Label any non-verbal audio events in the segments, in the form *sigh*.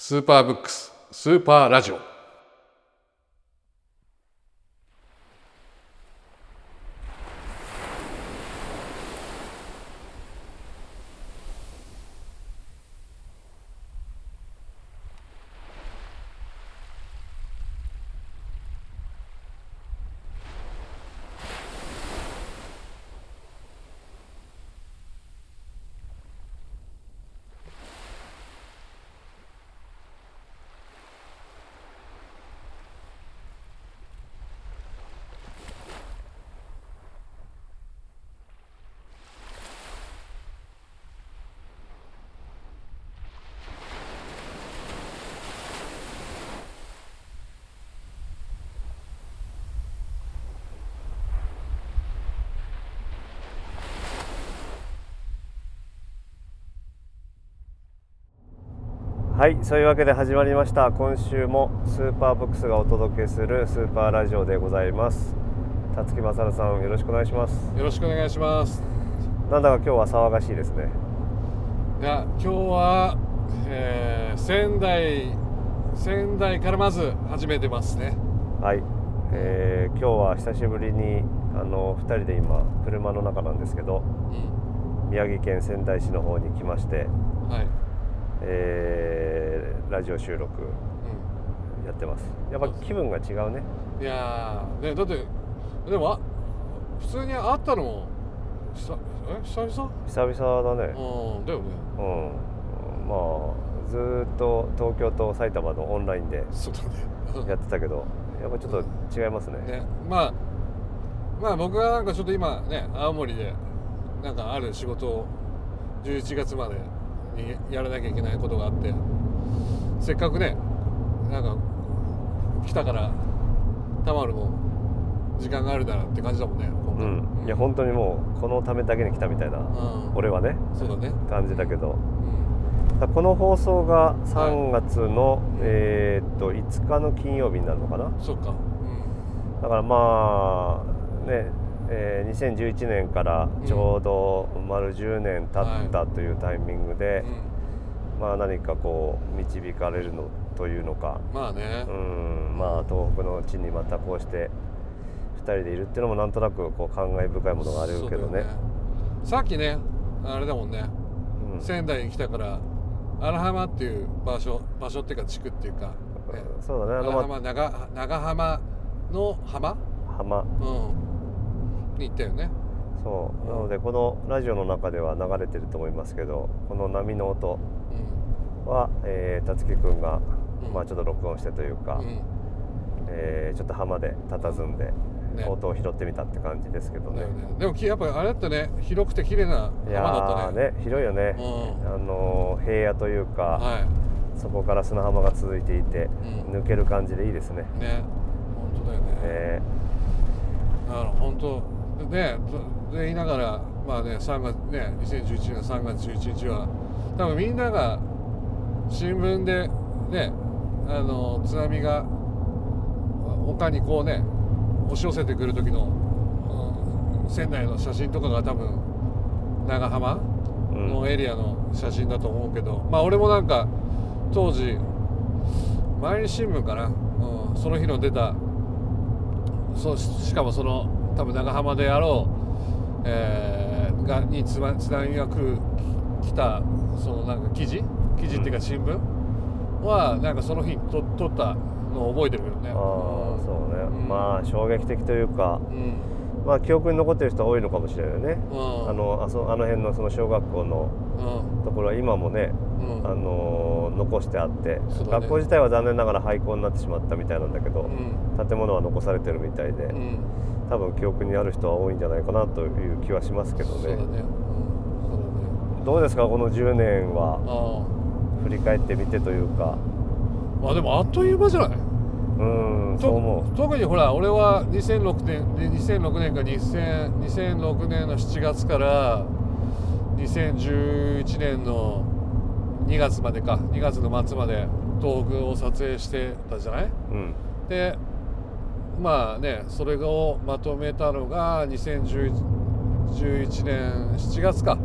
スーパーブックススーパーラジオ。はいそういうわけで始まりました。今週もスーパーブックスがお届けするスーパーラジオでございます。辰木正さんよろしくお願いします。よろしくお願いします。なんだか今日は騒がしいですね。いや今日は、えー仙台仙台からまず始めてますね。はい、えー今日は久しぶりにあの2人で今車の中なんですけどうん。宮城県仙台市の方に来まして、はい、えーラジオ収録やってます。やっぱ気分が違うね。うん、いやーねだってでもあ普通に会ったのも久え久々？久々だね。うんだよね。うん。まあずーっと東京と埼玉のオンラインでそうだね。やってたけどやっぱちょっと違いますね。ねまあまあ僕はなんかちょっと今ね青森でなんかある仕事を11月までにやらなきゃいけないことがあってせっかくねなんか来たからたまるも時間があるならって感じだもんね今回。うん。いや本当にもうこのためだけに来たみたいなうん。俺はねそうだね。感じだけど。うん。だこの放送が3月の、えーっと5日の金曜日になるのかな。そっか。うん。だからまあねえー2011年からちょうど丸10年経ったというタイミングで、うんまあ何かこう導かれるのというのか。まあね。うん。まあ東北の地にまたこうして2人でいるっていうのもなんとなくこう感慨深いものがあるけどね。そうだよさっきねあれだもんね。うん。仙台に来たから荒浜っていう場所場所っていうか地区っていうか、ね、そうだね。あの、荒ま浜長長浜の浜、浜。うん、に行ったよね。そう。なのでこのラジオの中では流れてると思いますけどこの波の音は、えー、辰樹くんが、うん。まあ、ちょっと録音してというか、うん、うんえーちょっと浜で佇んで、ね。音を拾ってみたって感じですけどね。ね。でもきやっぱあれだったね。広くて綺麗ないや浜だったね。ーね広いよね、うん。あのー平野というか、はそこから砂浜が続いていて、うん。抜ける感じでいいですね、いね。本当だよね、えだから本当ねとで言いながらまあね3月ね2011年3月11日は多分みんなが新聞でねあの津波が丘にこうね押し寄せてくる時の、うん仙台の写真とかが多分長浜のエリアの写真だと思うけど、まあ俺もなんか当時毎日新聞かな、うん、その日の出たそしかもその多分長浜であろう、えーがに津波が来るき来たそのなんか記事？記事っていうか新聞？はなんかその日にと撮ったのを覚えてるけどね。ああそうね、うん。まあ衝撃的というか。うんまあ記憶に残ってる人は多いのかもしれないね、うん。あのあそあの辺のその小学校のうん。ところは今もね、うん。あのー残してあって、学校自体は残念ながら廃校になってしまったみたいなんだけど、うん。建物は残されてるみたいで、うん。多分記憶にある人は多いんじゃないかなという気はしますけどね。どうですかこの10年は？あ振り返ってみてというか。あまあでもあっという間じゃない？うーんそう思う。と特にほら俺は2006年で2006年か2000 2006年の7月から2011年の2月までか2月の末まで東北を撮影してたじゃない？うん。でまあねそれをまとめたのが2011年7月か。う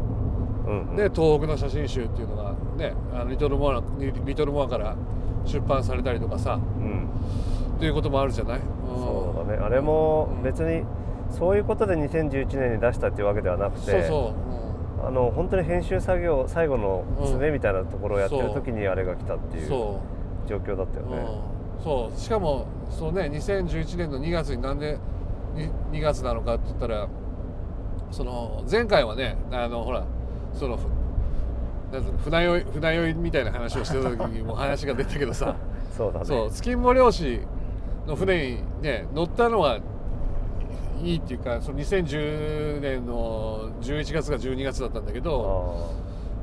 んうん。で東北の写真集っていうのがねあのリトルモアリリトルモアから出版されたりとかさ。うん。っていうこともあるじゃない、うん。そうだね。あれも別にそういうことで2011年に出したっていうわけではなくてそうそう、あの本当に編集作業最後の詰めみたいなところをやってる時にあれが来たっていう状況だったよう、ね。うん、そう。しかもそうね2011年の2月になんで 2, 2月なのかって言ったらその前回はねあのほらその船酔い船酔いみたいな話をしてた時にも話が出たけどさ。*laughs* そうだね。そう漁師の船にね乗ったのはいいっていうかその2010年の11月か12月だったんだけど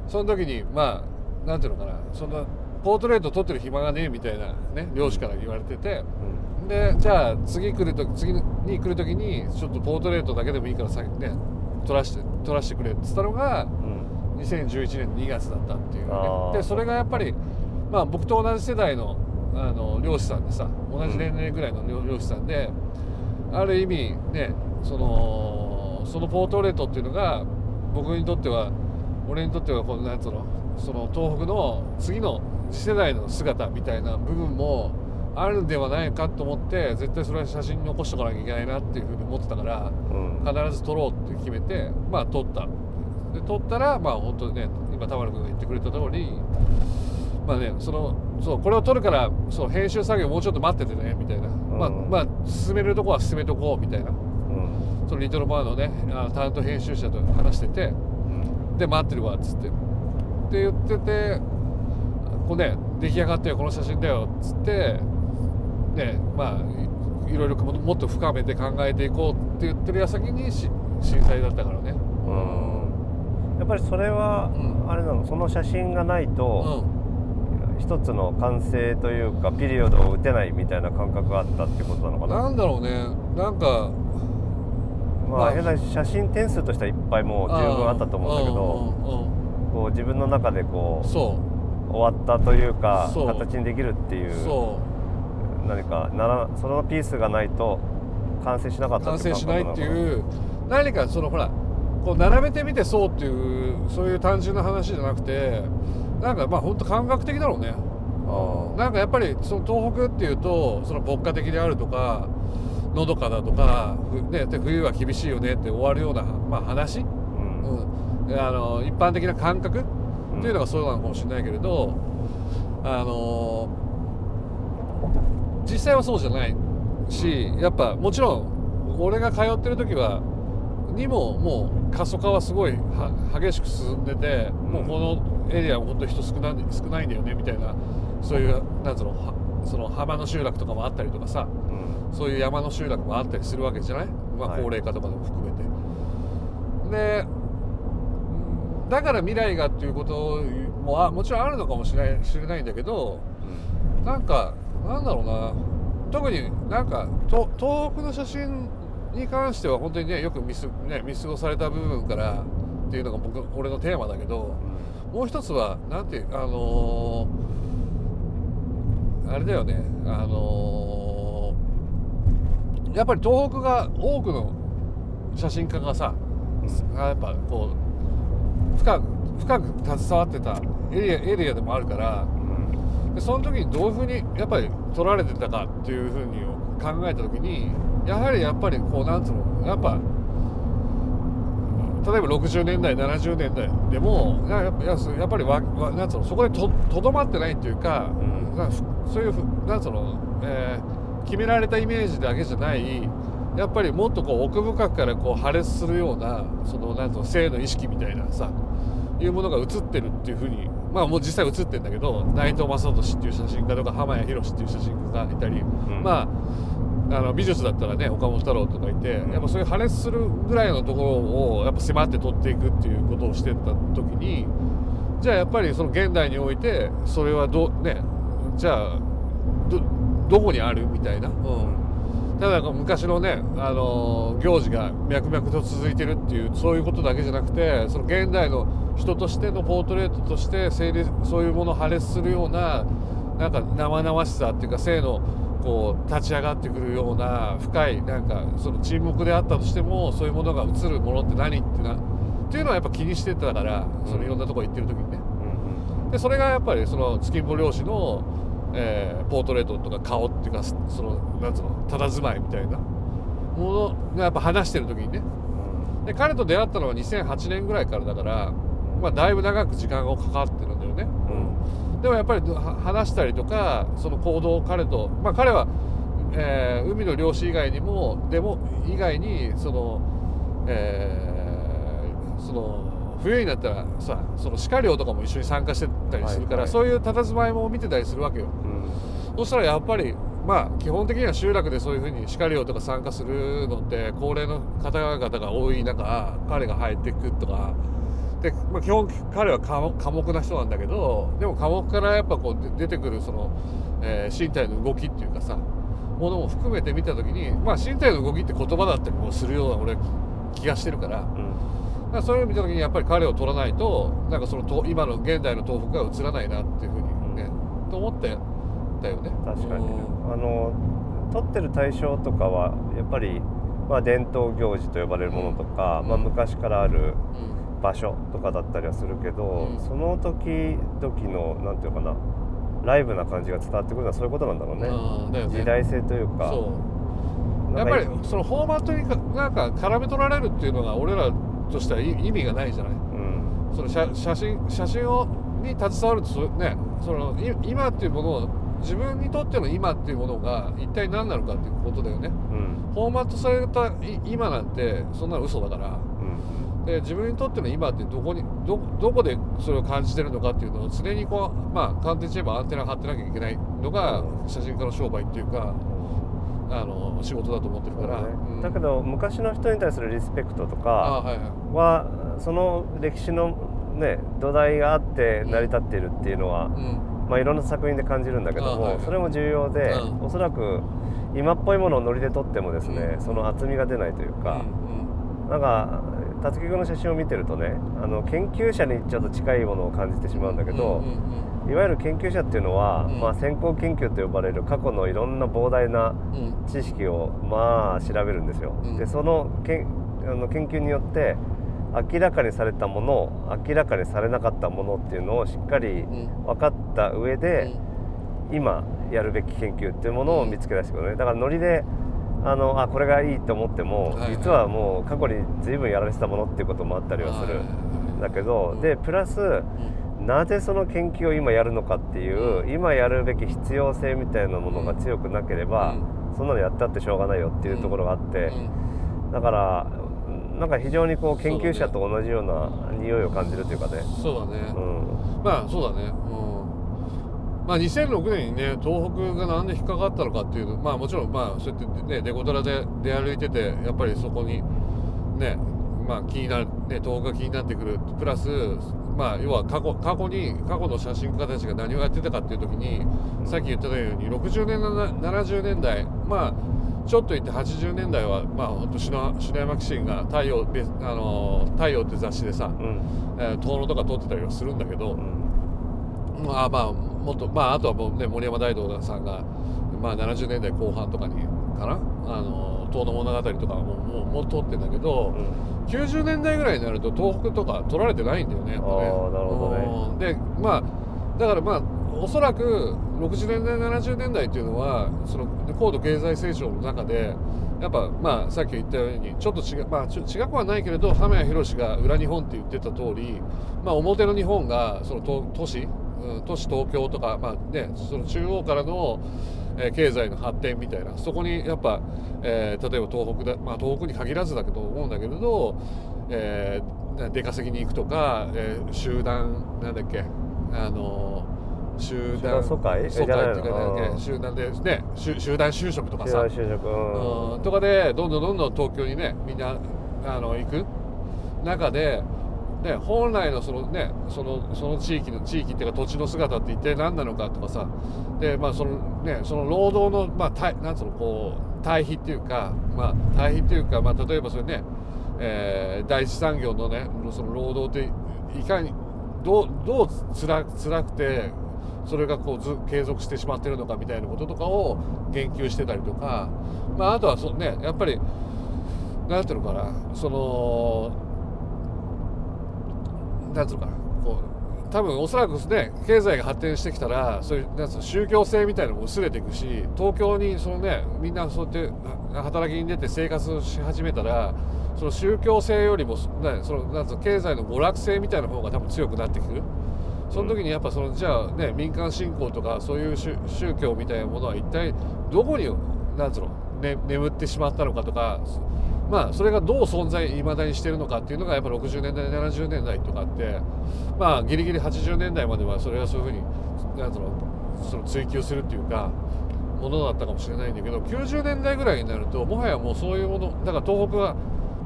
その時にまあなんていうのかなそんなポートレート撮ってる暇がねえみたいなね漁師から言われててあーでじゃあ次来ると次に来る時にちょっとポートレートだけでもいいからさね撮らして撮らしてくれって言ったのがうんうん2011年の2月だったっていうね。でそれがやっぱりまあ僕と同じ世代のあの漁師さんでさ同じ年齢ぐらいの漁漁師さんで、ある意味ねそのそのポートレートっていうのが僕にとっては俺にとってはこのなんつうのその東北の次の次世代の姿みたいな部分もあるんではないかと思って絶対それは写真に残しておかなきゃいけないなっていうふうに思ってたからうん。必ず撮ろうって決めてまあ撮ったで撮ったらまあ本当にね今田丸君が言ってくれた通りまあねそのそうこれを撮るからそう編集作業もうちょっと待っててねみたいな、まあうん。まあ進めるとこは進めとこうみたいな。うん。そのリトルバーのねあの担当編集者と話しててうん。で待ってるわっつって。って言っててこうね出来上がったよこの写真だよっつってねまあいいろいろももっと深めて考えていこうって言ってる矢先にし震災だったからね。うんぱりそれはうん。あれなの？その写真がないとうん。一つの完成というかピリオドを打てないみたいな感覚があったってことなのかな？なんだろうね。なんかままあ。あ変な写真点数としてはいっぱいもう十分あったと思うんだけどどこう自分の中でこうそ終わったというか形にできるっていう何かならそのピースがないと完成しなかっうた完成しないってういう何かそのほらこう並べてみてそうっていうそういう単純な話じゃなくてなんかまあ本当感覚的だろうね。あなんかやっぱりその東北っていうとその牧歌的であるとかのどかだとか、ふね、で冬は厳しいよねって終わるような、まあ、話、ーうん。うん、あの一般的な感覚っていうのがそうなのかもしれないけれど、あの実際はそうじゃないしやっぱもちろん俺が通ってる時はにももう過疎化はすごいは激しく進んでて、もうこのエリアは本当に人少ない少ないんだよねみたいなそういうなんつうのはその浜の集落とかもあったりとかさうん。そういう山の集落もあったりするわけじゃない、まあ、はい。高齢化とかでも含めて。でだから未来がっていうこともあもちろんあるのかもしれない知れないんだけどなんかなんだろうな。特になんかと東北の写真に関しては本当にねよく見す、ね、見過ごされた部分からっていうのが僕俺のテーマだけどもう一つはなんていうあのーあれだよねあのーやっぱり東北が多くの写真家がさやっぱこう深く深く携わってたエリアエリアでもあるからうん。でその時にどういうふうにやっぱり撮られてたかっていうふうに考えた時にやはりやっぱりこうなんつうのやっぱ例えば60年代70年代でもややっぱややっぱりわわなんつうのそこでととどまってないっていうか、うん。かふそういうふなんつうの、えー決められたイメージだけじゃないやっぱりもっとこう奥深くからこう破裂するようなそのなんつうの性の意識みたいなさいうものが映ってるっていうふうにまあもう実際映ってるんだけど内藤正俊っていう写真家とか浜谷宏っていう写真家がいたり、ん。まああの美術だったらね岡本太郎とかいてやっぱそういう破裂するぐらいのところをやっぱ迫って撮っていくっていうことをしてった時にじゃあやっぱりその現代においてそれはどねじゃあどどこにあるみたいな。うんただ昔のね、あの行事が脈々と続いてるっていうそういうことだけじゃなくてその現代の人としてのポートレートとして成立そういうものを破裂するようななんか生々しさっていうか性のこう立ち上がってくるような深いなんかその沈黙であったとしてもそういうものが映るものって何ってなっていうのはやっぱ気にしてたからそのいろんなとこ行ってる時にね。うんでそれがやっぱりその月ぼ漁師の、えーポートレートとか顔っていうかそのなんつうの佇まいみたいなものがやっぱ話してる時にね。で彼と出会ったのは2008年ぐらいからだから、まあ、だいぶ長く時間がかかってるんだよね、うん。でもやっぱりは話したりとかその行動を彼とまあ彼は、えー海の漁師以外にもでも以外にその、えーその冬になったらさその鹿漁とかも一緒に参加してたりするから、はいはい。そういう佇まいも見てたりするわけよ。うん。そしたらやっぱりまあ基本的には集落でそういうふうに鹿漁とか参加するのって高齢の方々が多い中彼が入っていくとか。で、まあ、基本彼は寡寡黙な人なんだけどでも寡黙からやっぱこうで出てくるその、えー身体の動きっていうかさものも含めて見た時にまあ身体の動きって言葉だったりもするような俺気がしてるから。うん。だからそういうのを見た時にやっぱり彼を取らないとなんかそのと今の現代の東北が映らないなっていうふうにね、と思ってたよね。確かにうん。あの撮ってる対象とかはやっぱり、まあ、伝統行事と呼ばれるものとか、うんまあ、昔からあるうん。場所とかだったりはするけど、うん。その時々のなんていうかなライブな感じが伝わってくるのはそういうことなんだろうね、ね。時代性というか。そう。やっぱりそのフォーマットにかなんか絡め取られるっていうのが俺らとしては意意味がないじゃない？うん。その写写真写真をに携わるとそれねそのい今っていうものを自分にとっての今っていうものが一体何なのかっていうことだよね。うん。フォーマットされたい今なんてそんなの嘘だから。うん。で自分にとっての今ってどこにどどこでそれを感じてるのかっていうのを常にこうまあ簡単に言えばアンテナ張ってなきゃいけないのが写真家の商売っていうかあの仕事だと思ってるから、ね。うん。だけど昔の人に対するリスペクトとあかはいはい。はその歴史のね土台があって成り立っているっていうのは、うん。まあ、いろんな作品で感じるんだけども、あはいはい。それも重要で、うん。おそらく今っぽいものをノリで撮ってもですね、うん。その厚みが出ないというか、なんか辰木君の写真を見てるとねあの研究者にちょっと近いものを感じてしまうんだけど、うんうんいわゆる研究者っていうのは、うん。まあ、先行研究と呼ばれる過去のいろんな膨大なうん。うん知識をまあ調べるんですよ。うん。でそのけんあの研究によって明らかにされたもの明らかにされなかったものっていうのをしっかりうん。分かった上で、今やるべき研究っていうものを見つけ出してくるね。だからノリであのあこれがいいと思っても、はいはい。実はもう過去に随分やられてたものっていうこともあったりはするんだけど、でプラスなぜその研究を今やるのかっていう、うん。今やるべき必要性みたいなものが強くなければ、うそんなのやったってしょうがないよっていうところがあって、うん。だからなんか非常にこう研究者と同じような匂いを感じるというかね。そうだね、うん。まあそうだね、うん、まあ2006年にね東北がなんで引っかかったのかっていうのまあもちろんまあそうやってねデコトラで出歩いててやっぱりそこにねまあ気になるね東北が気になってくる。プラスまあ要は過去過去に過去の写真家たちが何をやってたかっていう時にさっき言ってたように60年な70年代まあちょっと言って80年代はまあ本当篠篠山紀信が太陽べあの太陽って雑誌でさ、うん。えー遠野とか撮ってたりはするんだけど、うん。まあまあもっとまああとはもうね森山大道さんがまあ70年代後半とかにかな？あの遠野物語とかももうもう撮ってんだけど、90年代ぐらいになると東北とか撮られてないんだよねやっぱね。あーなるほどね。うん。でまあだからまあおそらく60年代70年代っていうのはその高度経済成長の中でやっぱまあさっき言ったようにちょっと違うまあちょ違くはないけれど浜谷宏が裏日本って言ってた通りまあ表の日本がその都都市、うん都市東京とかまあねその中央からの、えー経済の発展みたいな。そこにやっぱ、えー例えば東北だまあ東北に限らずだけど思うんだけれど、えー出稼ぎに行くとか、えー集団なんだっけあの集団疎開？疎開っていうかなんだっのけ集団でね集集団就職とかさ。うん。とかでどんどんどんどん東京にねみんなあの行く中で、ね、本来のそのねそのその地域の地域っていうか土地の姿って一体何なのかとかさでまあそのねその労働のまあ対なんつうのこう対比っていうかまあ対比っていうかまあ例えばそれね、えー第一産業のねその労働っていかにどうどうつら辛くてそれがこうず継続してしまってるのかみたいなこととかを言及してたりとか、まあ、あとはそねやっぱりなんていうのかなそのなんていうのかな。こう多分おそらくね経済が発展してきたらそういうなんつうの宗教性みたいなのも薄れていくし東京にそのねみんなそうやってあ働きに出て生活をし始めたらその宗教性よりも、ね、そのなんつうの経済の娯楽性みたいな方が多分強くなってくる。その時にやっぱそのじゃあね民間信仰とかそういう宗宗教みたいなものは一体どこになんつうの、ね、眠ってしまったのかとかまあそれがどう存在いまだにしてるのかっていうのがやっぱ60年代70年代とかってまあギリギリ80年代まではそれはそういうふうになんつうのその追求するっていうかものだったかもしれないんだけど90年代ぐらいになるともはやもうそういうものだから東北は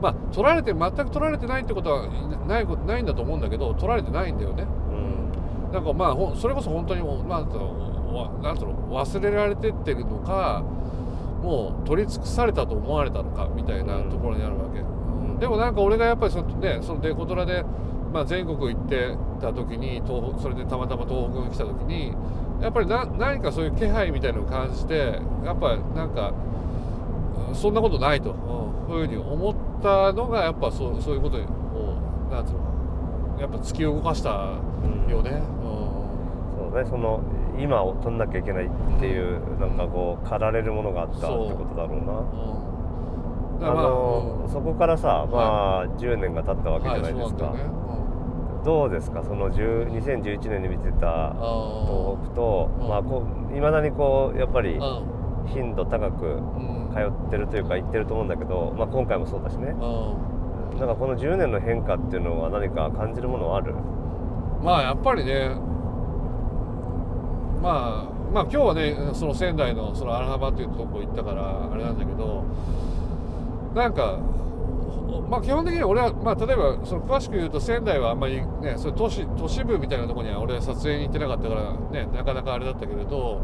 まあ取られて全く取られてないってことはないないんだと思うんだけど取られてないんだよね。うんなんかまあそれこそ本当にもうなんていう忘れられてってるのかもう取り尽くされたと思われたのかみたいなところにあるわけ、うん。でもなんか俺がやっぱりその,、ね、そのデコトラで、まあ、全国行ってた時に東北それでたまたま東北に来た時にやっぱりな何かそういう気配みたいなのを感じてやっぱりなんかうんそんなことないと、うん、そういうふうに思ったのがやっぱそうそういうことにこうなんていうのやっぱ突き動かしたよね。うん。そうねその今を取んなきゃいけないっていうなんかこう駆られるものがあったってことだろうな。うん。だあの、うん。そこからさまあ10年が経ったわけじゃないですか、どうですか？その10 2011年に見てたうん。東北とうん。まあこういまだにこうやっぱりうん。頻度高くうん。通ってるというか行ってると思うんだけど、まあ、今回もそうだしね。うん。なんかこの10年の変化っていうのは何か感じるものはある？まあやっぱりねまあまあ今日はねその仙台のその荒浜っていうとこ行ったからあれなんだけどなんかまあ基本的に俺はまあ例えばその詳しく言うと仙台はあんまりねそういう都市都市部みたいなところには俺は撮影に行ってなかったからねなかなかあれだったけれど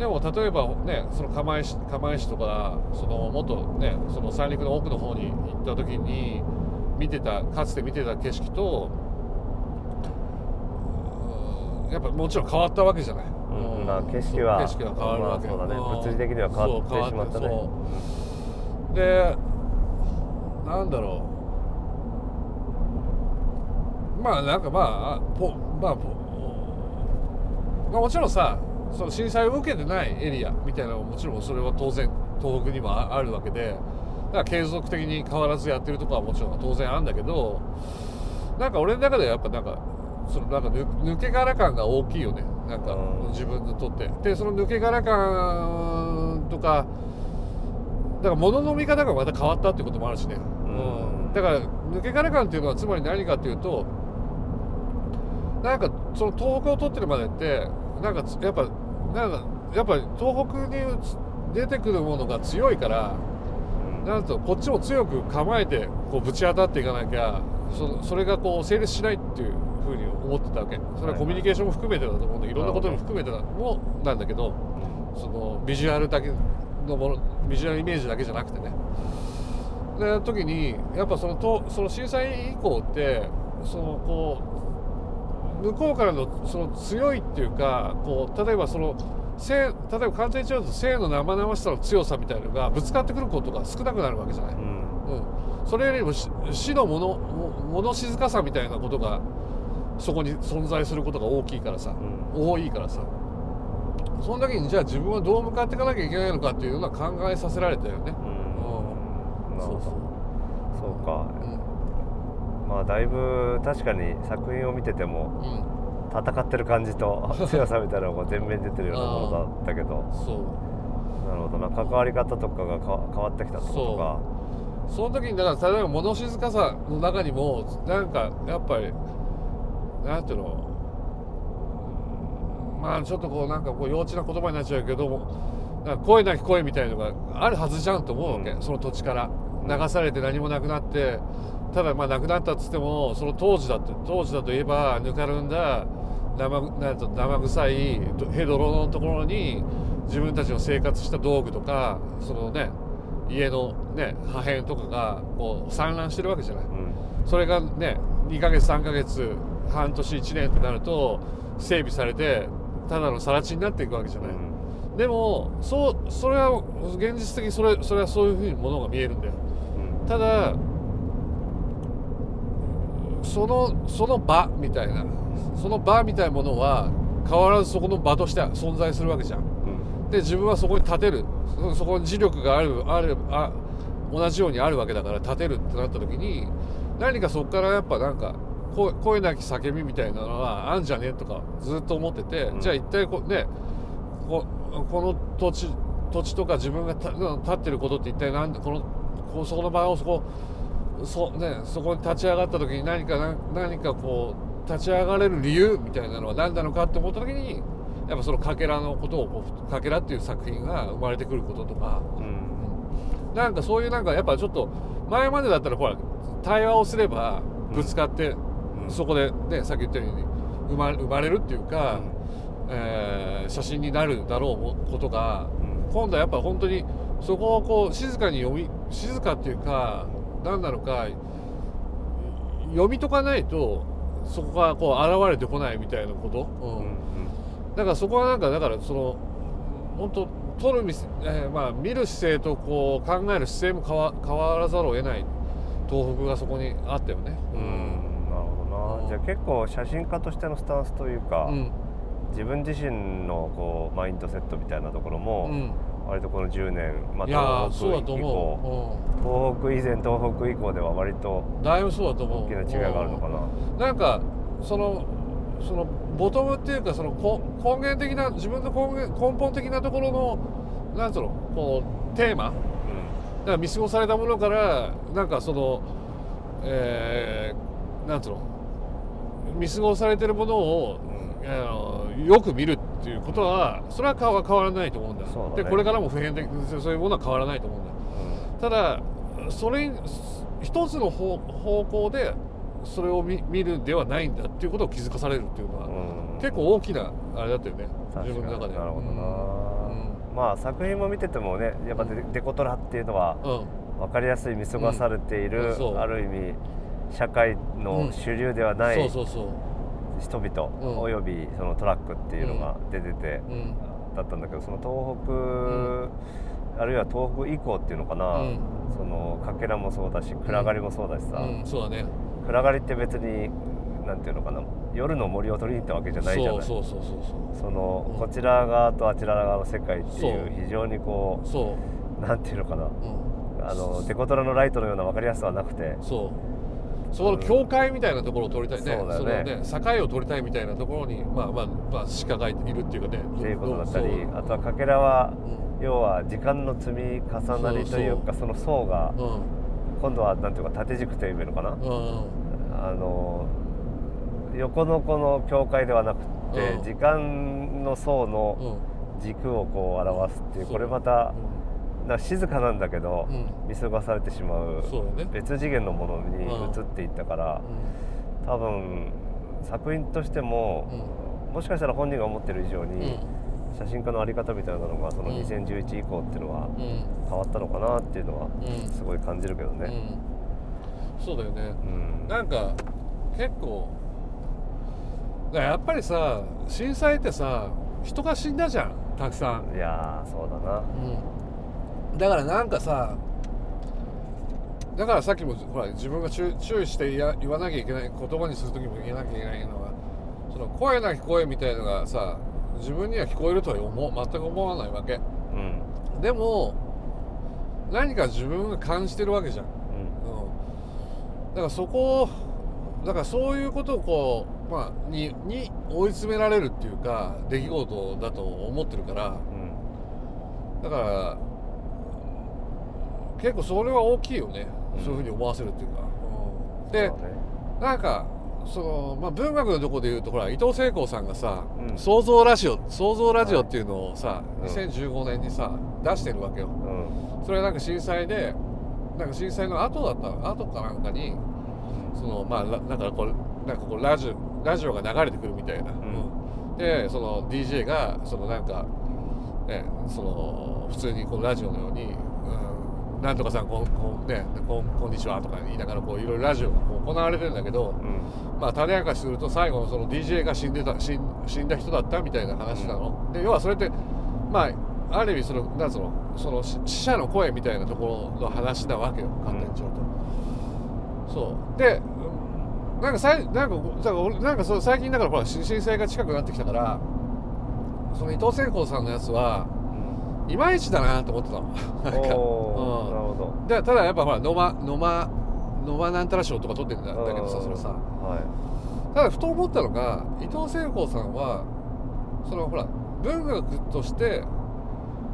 でも例えばねその釜石釜石とかそのもっとねその三陸の奥の方に行った時に見てたかつて見てた景色とやっぱもちろん変わったわけじゃない。まあ景色は景色が変わるわけ、まあそうだね。ん。物理的には変わってしまったね。でなんだろう。まあなんかまああぽまあぽまあもちろんさその震災を受けてないエリアみたいなのももちろんそれは当然東北にもああるわけでだから継続的に変わらずやってるところはもちろん当然あるんだけどなんか俺の中ではやっぱなんかそのなんか抜抜け殻感が大きいよねなんかうん。自分にとって。でその抜け殻感とかだから物の見方がまた変わったっていうこともあるしね、うん。だから抜け殻感っていうのはつまり何かっていうとなんかその東北を取ってるまでってなんかつやっぱなんかやっぱり東北に出てくるものが強いからなんとこっちも強く構えてこうぶち当たっていかなきゃそそれがこう成立しないっていうふうに思ってたわけ。それはコミュニケーションも含めてだと思うんだけどいろんなことも含めてもなんだけどそのビジュアルだけのものビジュアルイメージだけじゃなくてね。で時にやっぱそのとその震災以降ってそのこう向こうからのその強いっていうかこう例えばその性例えば簡単に言っちゃうと性の生々しさの強さみたいなのがぶつかってくることが少なくなるわけじゃない、うん。うん、それよりもし死のものも物静かさみたいなことがそこに存在することが大きいからさ、多いからさ。その時にじゃあ自分はどう向かっていかなきゃいけないのかっていうのは考えさせられたよね。うん。なるほど。そうそう。そうか。うん。まあだいぶ確かに作品を見ててもうん。戦ってる感じと *laughs* 強さみたいなのが前面に出てるようなものだったけど。そう。なるほどな。関わり方とかがか変わってきたってことか。その時にだから例えば物静かさの中にもなんかやっぱりなんていうの？まあちょっとこうなんかこう幼稚な言葉になっちゃうけどもなんか声なき声みたいのがあるはずじゃんと思うわけ、うん。その土地から。流されて何もなくなって。ただまあなくなったっつってもその当時だって当時だといえばぬかるんだ生なんと生臭いヘドロのところに自分たちの生活した道具とかそのね家のね破片とかがこう散乱してるわけじゃない。うん。それがね2ヶ月3ヶ月半年1年ってなると整備されてただの更地になっていくわけじゃない、うん。でもそうそれは現実的にそれそれはそういうふうにものが見えるんだよ。うん。ただそのその場みたいなその場みたいなものは変わらずそこの場として存在するわけじゃん。うん。で自分はそこに立てる。そそこに磁力があるあるあ同じようにあるわけだから立てるってなった時に何かそこからやっぱなんか声声なき叫びみたいなのはあんじゃね？とかずっと思ってて、うん。じゃあ一体こねここの土地土地とか自分がた立ってることって一体何でこのこうそこの場をそこそ,、ね、そこに立ち上がった時に何かな何かこう立ち上がれる理由みたいなのは何なのかって思った時にやっぱそのかけらのことをこうかけらっていう作品が生まれてくることとか、うん。なんかそういうなんかやっぱちょっと前までだったらほら対話をすればぶつかって、うんそこでねさっき言ったように生ま生まれるっていうか、えー写真になるだろうもことがうん。今度はやっぱ本当にそこをこう静かに読み静かっていうか何なのか読み解かないとそこがこう現れてこないみたいなこと、うん。うんだからそこはなんかだからその本当取る見せ、えーまあ見る姿勢とこう考える姿勢も変わ変わらざるを得ない東北がそこにあったよね。うんじゃあ結構写真家としてのスタンスというか、うん。自分自身のこうマインドセットみたいなところうも、ん。割とこの10年、まあ、東北以降思東北以前東北以降では割とう、うん、だいぶそうだと思う。大きな違いがあるのかな、うん。なんかそのそのボトムっていうかそのこ根源的な自分の根源根本的なところのなんつうのこうテーマだから見過ごされたものからなんかそのえー、なんつうの見過ごされてるものを、あのよく見るっていうことはそれは変わ変わらないと思うんだ。だね。でこれからも普遍的そういうものは変わらないと思うんだ。うん。ただそれに一つの方方向でそれを見見るではないんだっていうことを気づかされるっていうのは、うん。結構大きなあれだったよね。自分の中で。なるほどな、うん。まあ作品も見ててもねやっぱデデコトラっていうのはうん、分かりやすい見過ごされている、ある意味社会の主流ではないそうそうそう。人々、うん。およびそのトラックっていうのが出てて、うん。だったんだけどその東北、あるいは東北以降っていうのかな、うん。そのかけらもそうだし暗がりもそうだしさ、うん、そうだね。暗がりって別になんていうのかな夜の森を取りに行ったわけじゃないじゃない。そうそうそうそうその、うん。こちら側とあちら側の世界っていう非常にこそうそう。なんていうのかな。うん。あのデコトラのライトのような分かりやすさはなくて。そうそこの境界みたいなところを取りたいね,、そうだよね。そのね境を取りたいみたいなところにまあまあまあ鹿がいるっていうかね。っていうことだったりあとはかけらはうん。要は時間の積み重なりというかその層がうん。今度はなんていうか縦軸というのかな。あの横のこの境界ではなくてうん。時間の層のうん。軸をこう表すっていうこれまたなんか静かなんだけどうん。うん見過ごされてしまうそうだね。別次元のものにうん。移っていったからう多分作品としてもん。もしかしたら本人が思ってる以上うん。に写真家の在り方みたいなのがそのうん。2011以降っていうのはうん。変わったのかなっていうのはうん。すごい感じるけどね。うん。そうだよね。うん。なんか結構だからやっぱりさ震災ってさ人が死んだじゃんたくさん。いやーそうだな。うん、だからなんかさだからさっきもほら自分が注注意して言わなきゃいけない言葉にする時も言えなきゃいけないのはその声なき声みたいのがさ自分には聞こえるとは思う全く思わないわけ。うん。でも何か自分が感じてるわけじゃん、うん。うん、だからそこをだからそういうことをこう、まあ、にに追い詰められるっていうか出来事だと思ってるから。うん。だから結構それは大きいよね、うん。そういうふうに思わせるっていうか、うん。でね。なんかその、まあ、文学のとこで言うとほら伊藤聖子さんがさ「うん。創造ラジオ」「創造ラジオ」っていうのをさ、うん2015年にさ出してるわけよ。うん。それはなんか震災でなんか震災の後だった後かなんかにそのまあらなんかこうなんかこうラジオラジオが流れてくるみたいな、うん。でその DJ がそのなんかねその普通にこうラジオのように「うん、なんとかさんこんこん,、ね、こんこんにちは」とか言いながらこういろいろラジオが行われてるんだけど、うん。まあ種明かしすると最後のその DJ が死んでた死ん死んだ人だったみたいな話なの、で要はそれってまあある意味そのなんつうのその死死者の声みたいなところの話なわけよ簡単にちゃうと、そう。でうんなんかさいなんかだから俺なんかそう最近だからほらし震災が近くなってきたからその伊藤聖子さんのやつはいまいちだなと思ってたのなんか。おーなるほど。でただやっぱほら野間野間野間なんたら賞とか取ってるんだだけどさそれさ。はただふと思ったのが伊藤聖子さんはそのほら文学として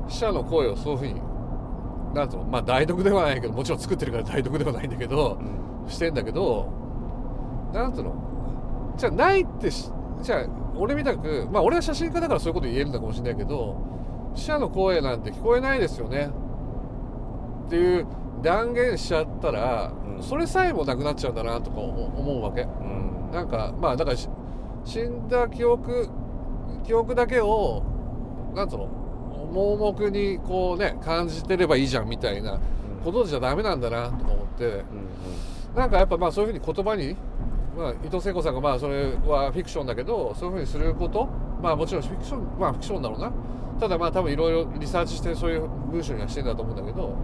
死者の声をそういうふうになんつうのまあ代読ではないけどもちろん作ってるから代読ではないんだけどい、うん。してんだけどなんつうのじゃあないってしじゃあ俺みたくまあ俺は写真家だからそういうこと言えるんだかもしれないけど死者の声なんて聞こえないですよね。っていう断言しちゃったら、うん。それさえもなくなっちゃうんだなとか思うわけ。うん。なんかまあだからし死んだ記憶記憶だけをなんつうの盲目にこうね感じてればいいじゃんみたいなことじゃダメなんだなとか思って。うん。なんかやっぱまあそういうふうに言葉に、まあ、伊藤聖子さんがまあそれはフィクションだけどそういうふうにすることまあもちろんフィクションまあフィクションだろうなただまあ多分いろいろリサーチしてそういう文章にはしてんだと思うんだけど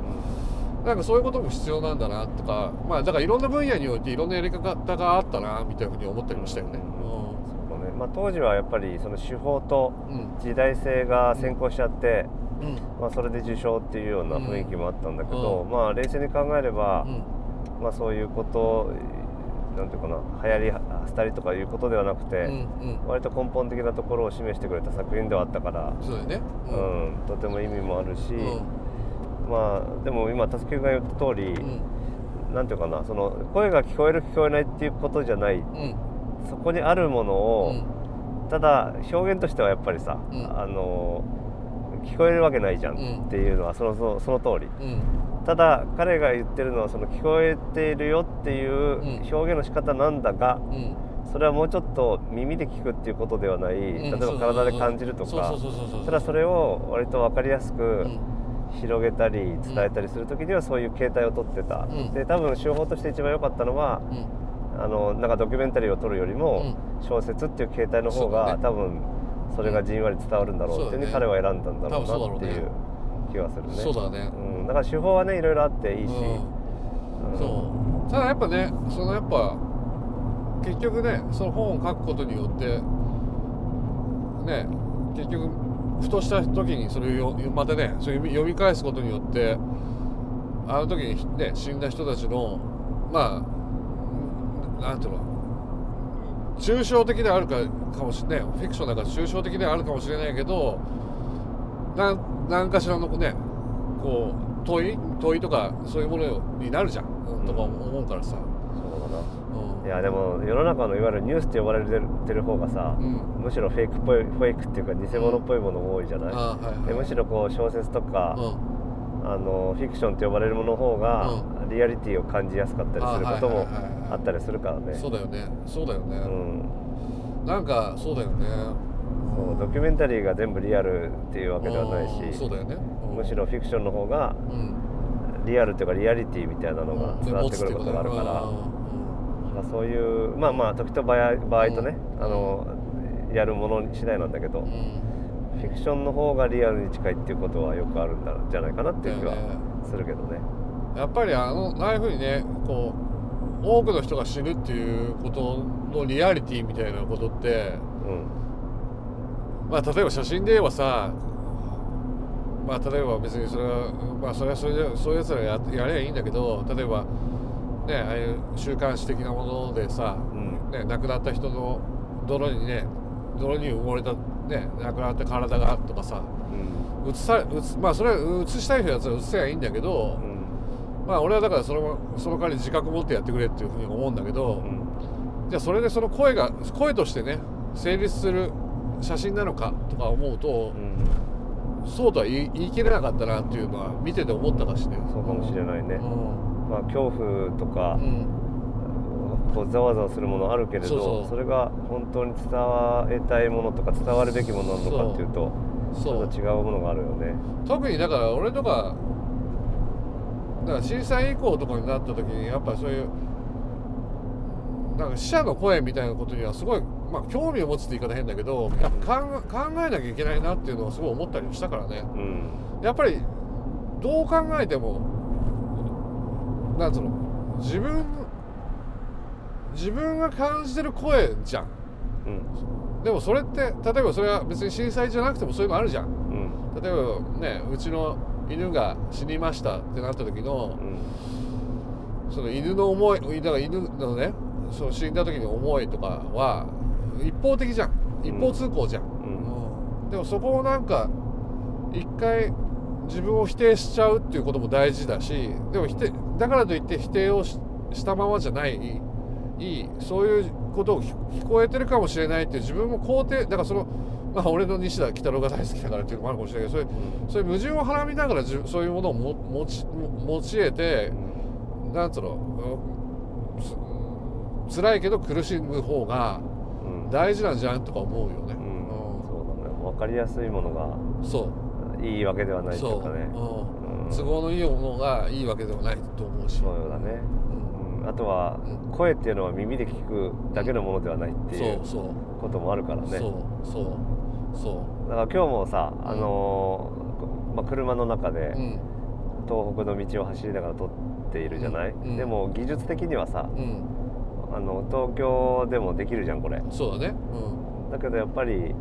なんかそういうことも必要なんだなとかまあだからいろんな分野においていろんなやり方があったなみたいなふうに思ったりもしたよね。そうね。まあ、当時はやっぱりその手法とうんうん時代性が先行しちゃって、うん。まあ、それで受賞っていうような雰囲気もあったんだけど、まあ冷静に考えれば、うん。まあ、そういうことなんていうかな流行り廃りとかいうことではなくて、うんうん。割と根本的なところを示してくれた作品ではあったから、そうだよね。うん。とても意味もあるし、うん。まあでも今たすきが言った通り、うん。なんていうかなその声が聞こえる聞こえないっていうことじゃないうん。そこにあるものうを、ん。ただ表現としてはやっぱりさ、うん。あの聞こえるわけないじゃんうんっていうのはそのそのその通り。うんただ彼が言ってるのはその聞こえているよっていううん。表現の仕方なんだが、うん。それはもうちょっと耳で聞くっていうことではない、例えば体で感じるとか。ただそれを割と分かりやすくうん。広げたり伝えたりする時にはそういう形態をとってた、うん。で多分手法として一番良かったのはうん。あのなんかドキュメンタリーを撮るよりも、小説っていう形態の方が、多分それがじんわり伝わるんだろうっていうふうに彼は選んだんだろうなっていう気がするね。そうだね。うん、だから手法はねいろいろあっていいし、うん。うん。そう。ただやっぱねそのやっぱ結局ねその本を書くことによってね結局ふとした時にそれをよまたねそれ読み読み返すことによってあの時にね死んだ人たちのまあなんていうの抽象的であるかかもしれない。フィクションだから抽象的ではあるかもしれないけど何かしらのねこう問い問いとかそういうものになるじゃん、うん。とか思うからさ、そうだな。うん。いやでも世の中のいわゆるニュースって呼ばれてる方がさ、うん。むしろフェイクっぽいフェイクっていうか偽物っぽいものが多いじゃない、あはいはいでむしろこう小説とか、うん。あのフィクションって呼ばれるものの方が、うリアリティを感じやすかったりすることもあったりするからね。そうだよね。そうだよね、うん。なんかそうだよねそうドキュメンタリーが全部リアルっていうわけではないうん。しそうだよね、うん。むしろフィクションの方がうんリアルっていうかリアリティみたいなのが伝わってくることがあるから、まあそういうまあまあ時と場合場合とね、うん。あのやるもの次第なんだけど、フィクションの方がリアルに近いっていうことはよくあるんだじゃないかなっていう気はするけどね。やっぱりあのああいうふうにねこう多くの人が死ぬっていうことのリアリティみたいなことってうんまあ例えば写真で言えばさまあ例えば別にそれはまあそれはそれでそういうやつらややればいいんだけど例えばねああいう週刊誌的なものでさ、うん。ね、亡くなった人の泥にね泥に埋もれたね亡くなった体がとかさうん。映さ映まあそれは映したいやつは映せばいいんだけど、うん。まあ俺はだからそのその代わり自覚持ってやってくれっていうふうに思うんだけど、じゃあそれでその声が声としてね成立する写真なのかとか思うとう、んそうとは言い切れなかったなっていうのは見てて思ったかしね。そうかもしれないね。うんまあ恐怖とか、うんこうざわざわするものあるけれどそれが本当に伝えたいものとか伝わるべきものなのかっていうとちそうょっと違うものがあるよね。特にだから俺とかだから震災以降とかになった時にやっぱそういうなんか死者の声みたいなことにはすごい、まあ、興味を持つって言い方変だけどやっぱ考えなきゃいけないなっていうのはすごい思ったりもしたからね。うん。やっぱりどう考えてもなんつうの自分自分が感じてる声じゃん。うん。でもそれって例えばそれは別に震災じゃなくてもそういうのあるじゃん。うん。例えばねうちの犬が死にましたってなった時のうん。その犬の思いだから犬のねその死んだ時の思いとかは一方的じゃん。一方通行じゃん、うん。でもそこをなんか一回自分を否定しちゃうっていうことも大事だしでも否定だからといって否定をししたままじゃないいいそういうことを聞聞こえてるかもしれないって自分も肯定だからそのまあ俺の西田喜太郎が大好きだからっていうのもあるかもしれないけどそういうそういう矛盾をはらみながらそういうものをも持ち持ち得てなんつうの辛いけど苦しむ方がうん。大事なんじゃんとか思うよね。うん。そうだね。分かりやすいものうんそう。がいいわけではないというかね。そう、うん。都合のいいものがいいわけではないと思うし。そうだね、うん、あとはうん。声っていうのは耳で聞くだけのものではないっていうこともあるからね。そうそうそだから今日もさ、あのーまあ、車の中でううん。東北の道を走りながら撮っているじゃない、うん。でも技術的にはさうんあの東京でもできるじゃんこれ。そうだね。だけどやっぱり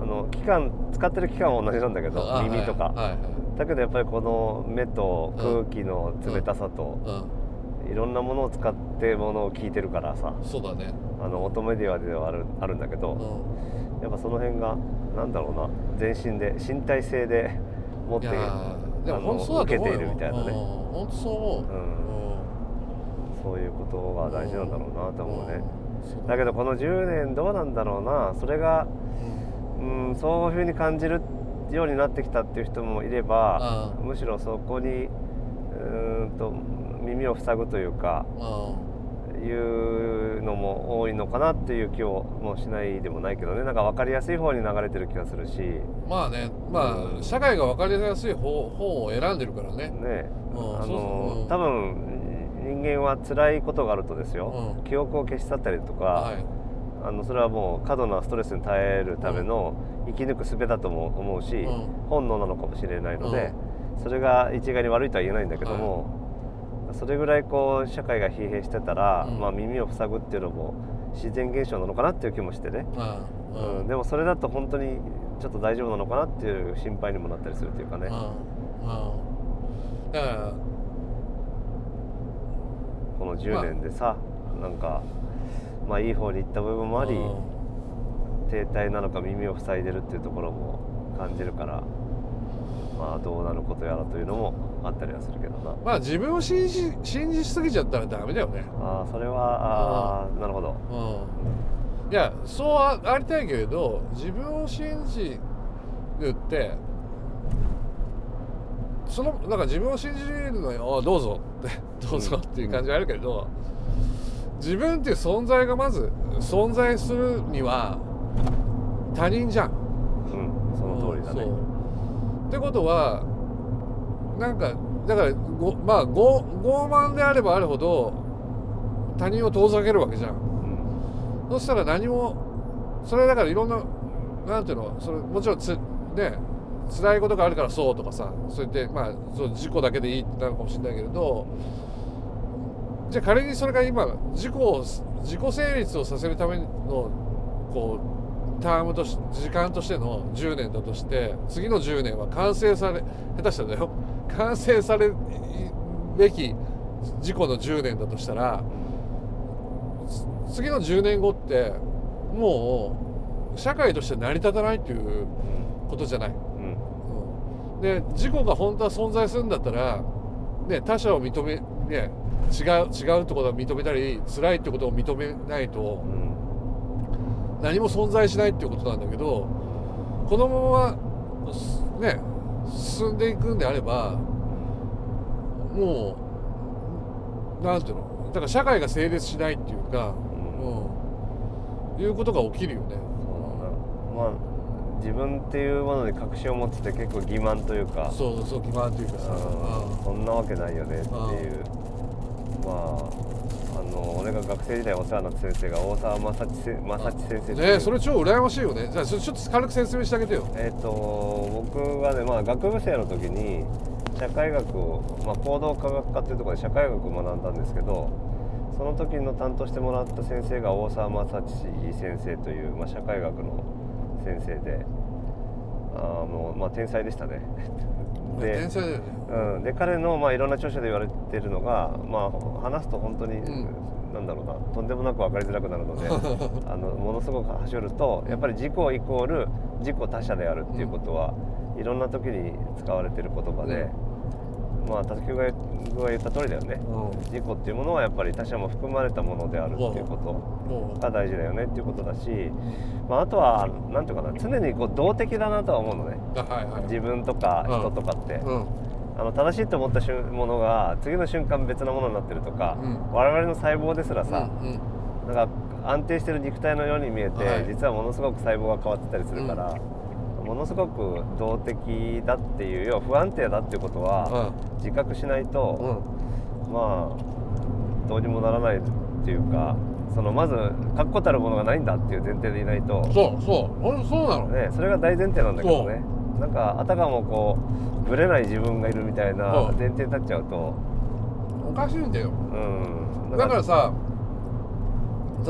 あの期間使ってる期間は同じなんだけうんどあ耳とか、はいはい。だけどやっぱりこの目と空気の冷たさと、はいいろんなものを使ってものを聞いてるからさ。うんそうだね。あの音メディアではあるあるんだけうど、ん。やっぱその辺がなんだろうな。全身で身体性で持っていやーでも本当そうだと思うよ。受けているみたいなね。うん。本当そう思う。うんそういうことが大事なんだろうなと思うね、だけどこの10年どうなんだろうな。それがうんうんそういうふうに感じるようになってきたっていう人もいればむしろそこにうーんと耳を塞ぐというかういうのも多いのかなっていう気をもしないでもないけどね。なんか分かりやすい方に流れてる気がするし。まあね。まあ社会が分かりやすい方方を選んでるからね。うん。あそうん。の多分人間は辛いことがあるとですよ、うん。記憶を消し去ったりとか、はい。あのそれはもう過度なストレスに耐えるための生き抜く術だとも思うし、うん。本能なのかもしれないので、それが一概に悪いとは言えないんだけども、それぐらいこう社会が疲弊してたら、うん。まあ、耳を塞ぐっていうのも自然現象なのかなっていう気もしてね、ああうん。でもそれだと本当にちょっと大丈夫なのかなっていう心配にもなったりするというかね、うん。うん。だからこの10年でさ、なんかまあいい方に行った部分もあり、うん。停滞なのか耳を塞いでるっていうところも感じるからまあどうなることやらというのもあったりはするけどな。まあ自分を信じ信じすぎちゃったらダメだよね。ああそれはああなるほど。うん。いやそうあありたいけれど自分を信じるってそのなんか自分を信じるのに「ああどうぞ」って「*laughs* どうぞ」っていう感じはあるけれど、自分っていう存在がまず存在するには他人じゃん。うん。その通りだね。ってことはなんかだからごまあご傲慢であればあるほど他人を遠ざけるわけじゃん。うん。そしたら何もそれだからいろんななんていうのそれもちろんつね辛いことがあるからそうとかさそうやってまあそう事故だけでいいってなるかもしれないけれどじゃあ仮にそれが今事故を自己成立をさせるためのこうタームとし時間としての10年だとして次の10年は完成され下手したらだよ完成されべき事故の10年だとしたら次の10年後ってもう社会として成り立たないっていうことじゃない。で事故が本当は存在するんだったら、ね、他者を認め、ね、違う違うってことを認めたり辛いってことを認めないとうん。何も存在しないっていうことなんだけどこのまますね進んでいくんであればもうなんていうのだから社会が成立しないっていうか、うん、いうことが起きるよね。まあ自分っていうものに確信を持つって結構欺瞞というかそうそう欺瞞っていうかさ、うんそんなわけないよねっていう。まああの俺が学生時代お世話になった先生が大沢正知せ正知先生ねそれ超羨ましいよね。じゃあちょっと軽く説明してあげてよ。えっ、と僕がねまあ学部生の時に社会学を、まあ、行動科学科っていうところで社会学を学んだんですけどその時の担当してもらった先生が大沢正知先生という、まあ、社会学の先生で。あもう、まあ、天才でしたね。*laughs* で天才だよね。うん、で彼の、まあ、いろんな著書で言われてるのが、まあ、話すと本当に、ん。なんだろうなとんでもなく分かりづらくなるので *laughs* あのものすごく端折るとやっぱり自己イコール自己他者であるっていうことは、いろんな時に使われてる言葉で、まあ竹木がが言った通りだよね、うん。自己っていうものはやっぱり他者も含まれたものであるっていうことが大事だよねっていうことだし、まあ、あとはなんていうかな常にこう動的だなとは思うのね。あはいはい。自分とか人とかって。うん。あの正しいと思った瞬ものが次の瞬間別なものになってるとか、うん。我々の細胞ですらさ、うんうん。なんか安定してる肉体のように見えて、はい。実はものすごく細胞が変わってたりするから、ものすごく動的だっていう要は不安定だっていうことは自覚しないと、うん。まあどうにもならないっていうかそのまず確固たるものがないんだっていう前提でいないと、そうそう。ほんとそうなの。ね、それが大前提なんだけどね。なんかあたかもこうぶれない自分がいるみたいな前提に立っちゃうと。おかしいんだよ。うん。だからさ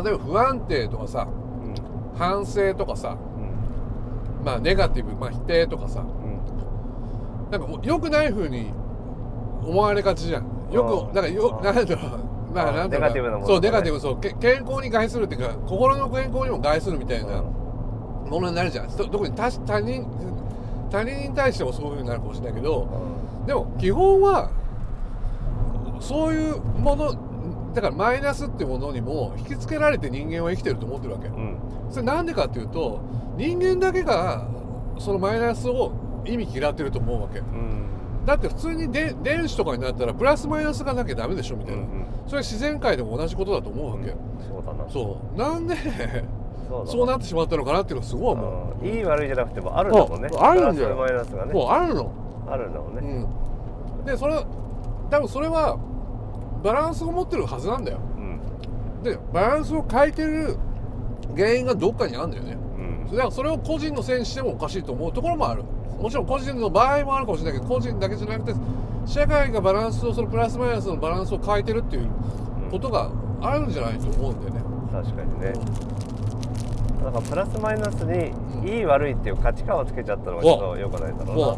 例えば不安定とかさうん。反省とかさうんまあネガティブ、まあ、否定とかさ。うん。なんか良くない風に思われがちじゃん。よくなんかよなんだろう。まああなんだろうネガティブなものそうね。ネガティブそう。け健康に害するっていうか心の健康にも害するみたいなものになるじゃん。と特に他他人他人に対してもそういう風になるかもしれないけどでも基本はそういうものだからマイナスってものにも引きつけられて人間は生きてると思ってるわけ。うん。それなんでかっていうと人間だけがそのマイナスを意味嫌ってると思うわけ。うん。だって普通にで電子とかになったらプラスマイナスがなきゃダメでしょみたいな、うんうん。それ自然界でも同じことだと思うわけ、そうだな。そう。なんでそうな。ってしまったのかなっていうのはすごい思う、うん。いい悪いじゃなくてもあるんだもんね。あるんだよ。マイナスがね。もうあるの。あるんだもんね。うん、でそれ多分それはバランスを持ってるはずなんだよ。うん。でバランスを変えてる原因がどっかにあるんだよね。うん。だからそれを個人のせいにしてもおかしいと思うところもある。もちろん個人の場合もあるかもしれないけど個人だけじゃなくて社会がバランスをそのプラスマイナスのバランスを変えてるっていうことがあるんじゃないと思うんだよね、確かにね。なん。かプラスマイナスにうん。いい悪いっていう価値観をつけちゃったのがちょっと良くないんだろうな。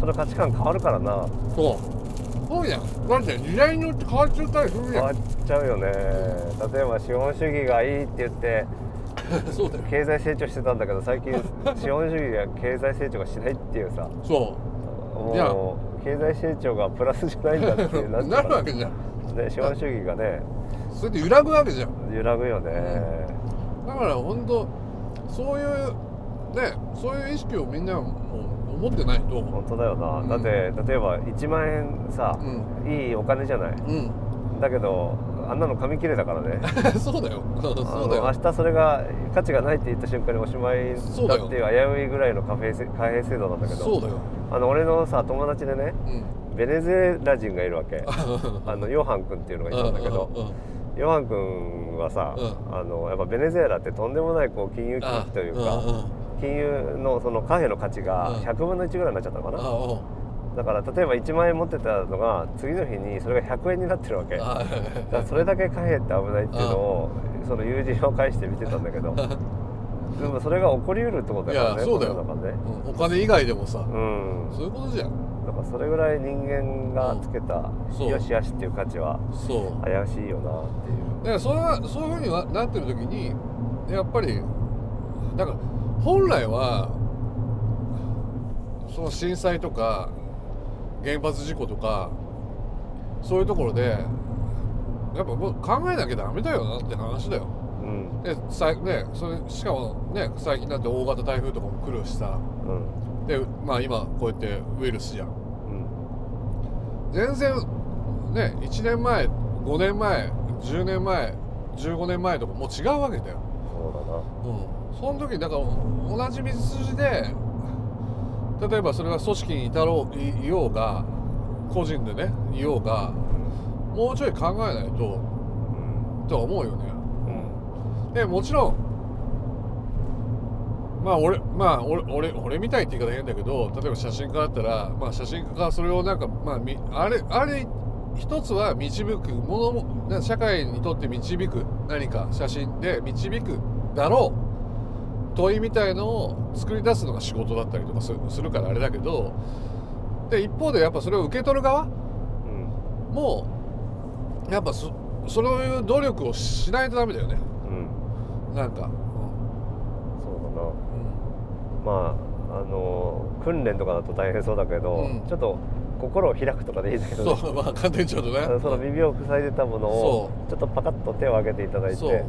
その価値観変わるからな。そうそうじゃん。だって時代によって変わっちゃったりするじゃん。変わっちゃうよね。例えば資本主義がいいって言って *laughs* そうだよ。経済成長してたんだけど最近 *laughs* 資本主義が経済成長がしないっていうさ。そいやもう経済成長がプラスじゃないんだって *laughs* いううなるわけじゃん。ね資本主義がね。それで揺らぐわけじゃん。揺らぐよね、だから本当そういうねそういう意識をみんなも持ってないと本当だよな、うん。だって例えば1万円さ、ういいお金じゃない？うん。だけどあんなの紙切れだからね。*laughs* そうだよ。あそうのだよ。明日それが価値がないって言った瞬間におしまいだっていう危ういぐらいの貨幣せ貨幣制度なんだけど。そうだよ。あの俺のさ友達でねうん。ベネズエラ人がいるわけ。*laughs* あのヨハン君っていうのがいたんだけど。ヨハン君はさ、うあのやっぱベネズエラってとんでもないこう金融危機というか、あ金融のその貨幣の価値がうん。100分の1ぐらいになっちゃったのかな、だから例えば1万円持ってたのが次の日にそれが100円になってるわけ。だかあらそれだけ貨幣って危ないっていうのをその友人を介して見てたんだけど。*laughs* でもそれが起こりうるってことだからねいやそうだよ。ね。うん。お金以外でもさ。うん。そういうことじゃん。だからそれぐらい人間がつけたよしあしっていう価値は怪しいよなっていう。だからそれはそういうふうにはなってる時にやっぱりだから本来はその震災とか原発事故とかそういうところでやっぱもう考えなきゃダメだよなって話だよ。うん。でさいねそれしかもね最近だって大型台風とかも来るしさ。うん。でまあ今こうやってウイルスじゃん。うん。全然ね1年前5年前10年前15年前とかもう違うわけだよ、そううん、その時だから同じ道筋で例えばそれが組織にいたろういいようが個人でねいようがもうちょい考えないとうんとは思うよね。うん。でもちろんまあ俺まあ俺俺俺みたいって言い方変だけど例えば写真家だったらまあ写真家がそれをなんかまあみあれあれ一つは導くものもな社会にとって導く何か写真で導くだろう問いみたいのを作り出すのが仕事だったりとかすするからあれだけどで一方でやっぱそれを受け取る側うん。もやっぱそそういう努力をしないとダメだよね。うん。なんか、そうだな。うん。まああの訓練とかだと大変そうだけど、うん。ちょっと心を開くとかでいいんだけどね、そうまあ簡単にちょっとね。その耳を塞いでたものをそちょっとパカッと手を挙げていただいて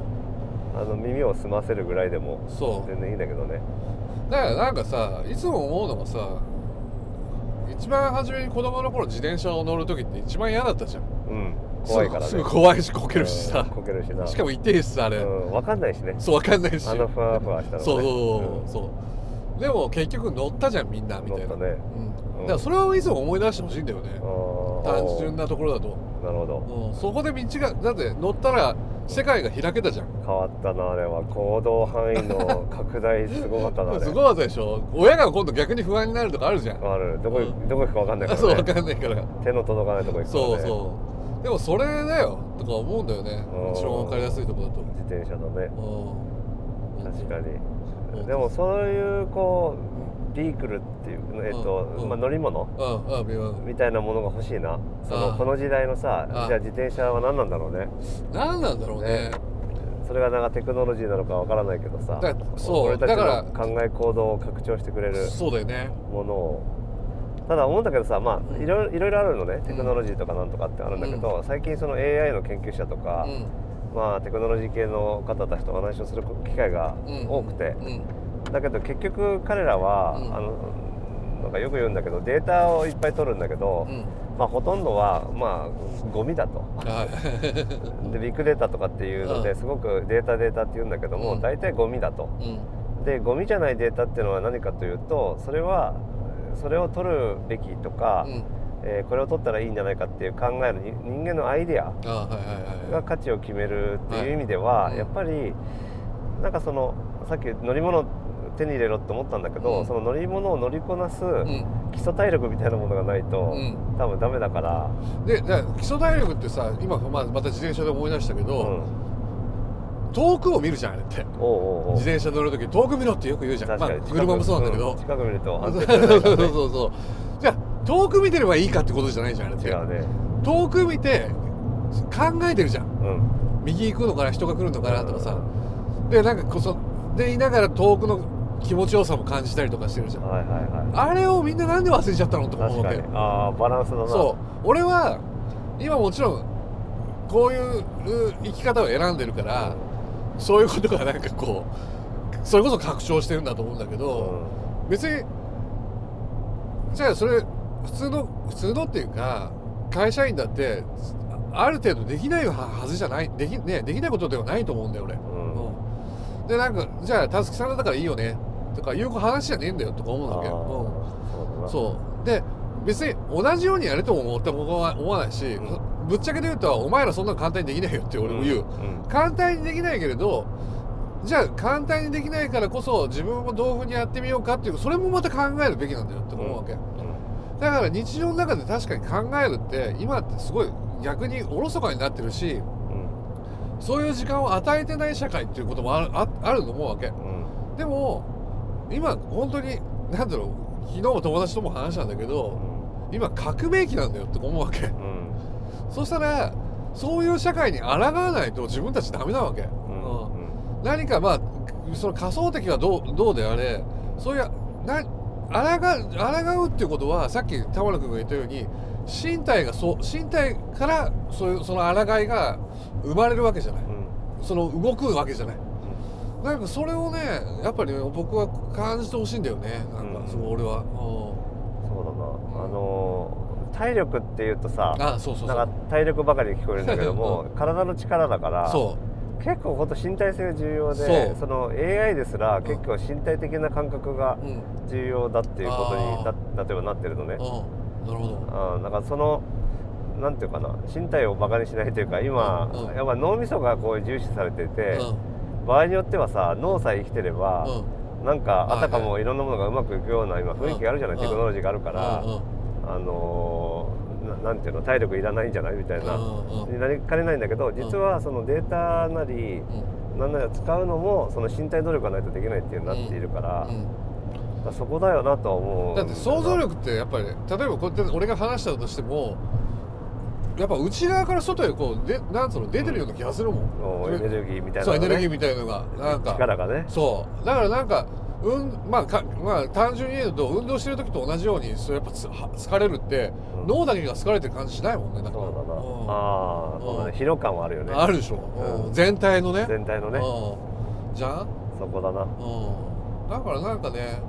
あの耳を澄ませるぐらいでもそう。全然いいんだけどね。だからなんかさいつも思うのがさ一番初めに子供の頃自転車を乗る時って一番嫌だったじゃん。うん。怖いからね。すぐ怖いしこけるしさ。うん、こけるしな。しかも痛いしさあれ、うん、分かんないしね。そうわかんないし。あのふわふわしたのね。そうそうそうそう。でも結局乗ったじゃんみんなみたいな。乗ったね。うん、うん。だからそれをいつも思い出してほしいんだよね。うん単純なところだと、なるほど。うん、そこで道がだって乗ったら世界が開けたじゃん。変わったなあれは。行動範囲の拡大すごかったな *laughs* すごかったでしょ。親が今度逆に不安になるとかあるじゃん。あるどこ、うん。どこ行くか分かんないから、そうね、わかんないから。手の届かないとこ行くから、ね、そうそう。でもそれだよ。とか思うんだよね。うん。一番わかりやすいところだと。自転車だね。うん。確かうん。にでもそういうこうビークルっていう、えっとうんうん。まあ、乗り物うんみたいなものが欲しいな。そのあこの時代のさあじゃあ自転車は何なんだろうね。う何なんだろうね。ね。それがなんかテクノロジーなのかわからないけどさだそう。俺たちだからの考え行動を拡張してくれるそうだよね。ものを。ただ思うんだけどさまあいろいろいろいろあるのね。テクノロジーとかなんとかってあるんだけど、最近その AI の研究者とか、うん。まあテクノロジー系の方たちとお話をする機会がうん。多くて、うんだけど結局彼らは、うん。あのなんかよく言うんだけどデータをいっぱい取るんだけど、うん。まあ、ほとんどはまあゴミだと。はい。*laughs* でビッグデータとかっていうのうん。ですごくデータデータって言うんだけども、うん。大体ゴミだと。うん。でゴミじゃないデータっていうのは何かというとそれはそれを取るべきとか、うん。えーこれを取ったらいいんじゃないかっていう考えるに人間のアイデアが価値を決めるっていう意味では、はい。やっぱりなんかそのさっき乗り物手に入れろって思ったんだけど、うん。その乗り物を乗りこなすうん。基礎体力みたいなものがないと、うん。多分ダメだから、でじゃあ基礎体力ってさ今、まあ、また自転車で思い出したけうど、ん、遠くを見るじゃんあれって。おうおうおう。自転車乗る時遠く見ろってよく言うじゃん。まあ車もそうなんだけど、ん。近く見るとそう安定そう。そうそうじゃあ遠く見てればいいかってことじゃないじゃんあれって。違うね。遠く見て考えてるじゃん。うん。右行くのかな人が来るのかなとかさ。でなんかこそでいながら遠くの気持ちよさも感じたりとかしてるじゃん。はいはいはい。あれをみんななんで忘れちゃったのとか思うわああバランスだな。そう。俺は今もちろんこういうう生き方を選んでるから、そういうことがなんかこうそれこそ拡張してるんだと思うんだけうど、ん。別にじゃあそれ普通の普通のっていうか会社員だってある程度できないはずじゃない。でき,、ね、できないことではないと思うんだよ俺、うん。うん。でなんかじゃあたすきさんだからいいよねとかいう話じゃねえんだよとか思うんだけど、うん。そうで別に同じようにやれとも思って僕は思わないし、うん。ぶっちゃけて言うとお前らそんなの簡単にできないよって俺も言う、ん簡単にできないけれどじゃあ簡単にできないからこそ自分もどういうふうにやってみようかっていうそれもまた考えるべきなんだよって思うわけ、うん。だから日常の中で確かに考えるって今ってすごい逆におろそかになってるしうん。そういう時間を与えてない社会っていうこともあるああると思うわけ。うん。でも今本当に何だろう昨日も友達とも話したんだけど今革命期なんだよって思うわけ。うん。そしたらそういう社会に抗わないと自分たちダメなわけ、うん。うん。何かまあその仮想的はどうどうであれそういうな抗抗うっていうことはさっき田村君が言ったように身体がそう身体からそういうその抗いが生まれるわけじゃない。うん。その動くわけじゃないなんかそれをねやっぱりね僕は感じてほしいんだよね。なんうん。かそう俺は、うそうだな。あのー体力っていうとさん、あそうそうなんか体力ばかり聞こえるんだけども体の力だからそ結構本当身体性が重要でその AI ですら結構身体的な感覚が重要だっていうことに例えばなってるのね。うん。なるほど。あーだからそのなんていうかな身体をバカにしないというか今、やっぱ脳みそがこう重視されてて、う場合によってはさ脳さえ生きてれば、んうん。なんかあたかもいろんなものがうまくいくような今雰囲気があるじゃない、うん。テクノロジーがあるから、あのーなんていうの？体力いらないんじゃない？みたいな、になりかねないんだけど実はそのデータなり、なんなら使うのもその身体能力がないとできないっていうになっているから,、うん。そこだよなとは思う。だって想像力ってやっぱり例えばこうやって俺が話したとしてもやっぱ内側から外へこうでなんつうの出てるような気がするもん、もうエネルギーみたいなね、そうエネルギーみたいなのが。なんか。力がね。そう。だからなんかうんまあかまあ単純に言うと運動してる時と同じようにそれやっぱつは疲れるって、うん。脳だけが疲れてる感じしないもんねだから。そうだな、ん。ああそうだねうん疲労感はあるよね。あるでしょ、うん。うん。全体のね。全体のね。うん。じゃん？そこだな。うん。だからなんかね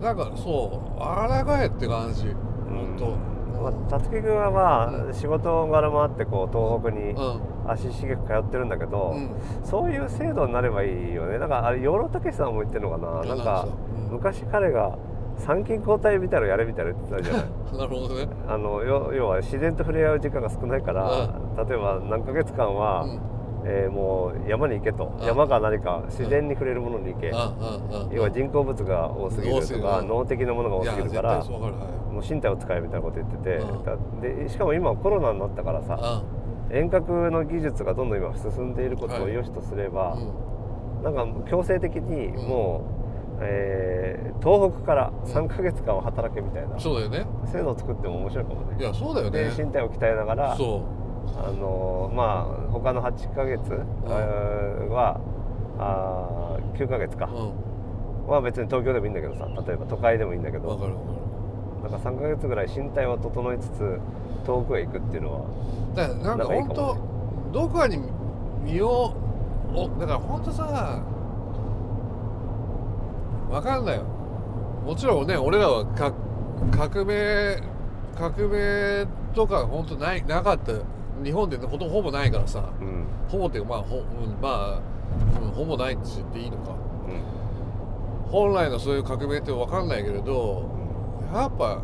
なんかそう抗えって感じ。本当まあ、辰木君はまあ、うん。仕事柄もあってこう東北にうん。足しげく通ってるんだけど、うん。そういう制度になればいいよね。なんかあれ養老孟司さんも言ってるのかな。なんかう。ん。昔彼が参勤交代みたいなのやれみたいな言ってたじゃない。*laughs* なるほどね。あの要要は自然と触れ合う時間が少ないから、例えば何ヶ月間は、うんえーもう山に行けと、うん山か何か自然に触れるものに行け、要は人工物が多すぎるとか、うん脳的なものが多すぎるからもう身体を使えみたいなこと言ってて、でしかも今コロナになったからさ、遠隔の技術がどんどん今進んでいることを良しとすれば、うんなんか強制的にうん。もう、えー東北から3ヶ月間は働けみたいな。そうだよね。制度を作っても面白いかもね。いやそうだよでね身体を鍛えながらそあのまあ他の8ヶ月、えーはあー9ヶ月か。は別に東京でもいいんだけどさ例えば都会でもいいんだけど。わかるわかる。なんか3ヶ月ぐらい身体を整えつつ遠くへ行くっていうのはだからなんか本当どこかに身をおだから本当さわかんないよ。もちろんね俺らはか革命革命とか本当ないなかった日本でほとほぼないからさ。うん。ほぼっていうかまあほ,、うん、まあ、うん、ほぼないって言っていいのか。うん。本来のそういう革命って分かんないけれどやっぱ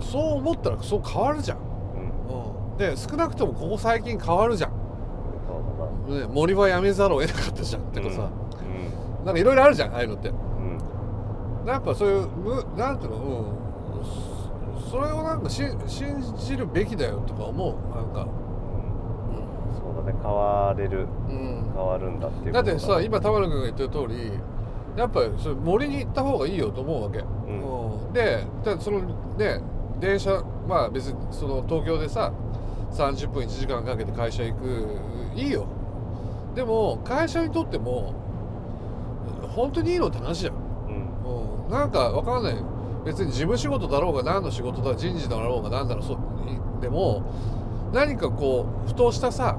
そう思ったらそう変わるじゃん、うん。うん、で少なくともここ最近変わるじゃん。ね、森は辞めざるを得なかったじゃんってかさ、うなんかいろいろあるじゃんああいうのって。んうん。やっぱそういうむなんていうのうん。そそれをなんかし信じるべきだよとか思う。なんか、ね変われるうん。変わるんだっていうだってさ今田村君が言ってる通りやっぱりそれ森に行った方がいいよと思うわけ、うん。ででそのね電車まあ別にその東京でさ30分1時間かけて会社行くいいよ。でも会社にとっても本当にいいのって話じゃん、うん。うん、なんかわかんない。別に事務仕事だろうが何の仕事だ人事だろうが何だろうそうでも何かこうふとしたさ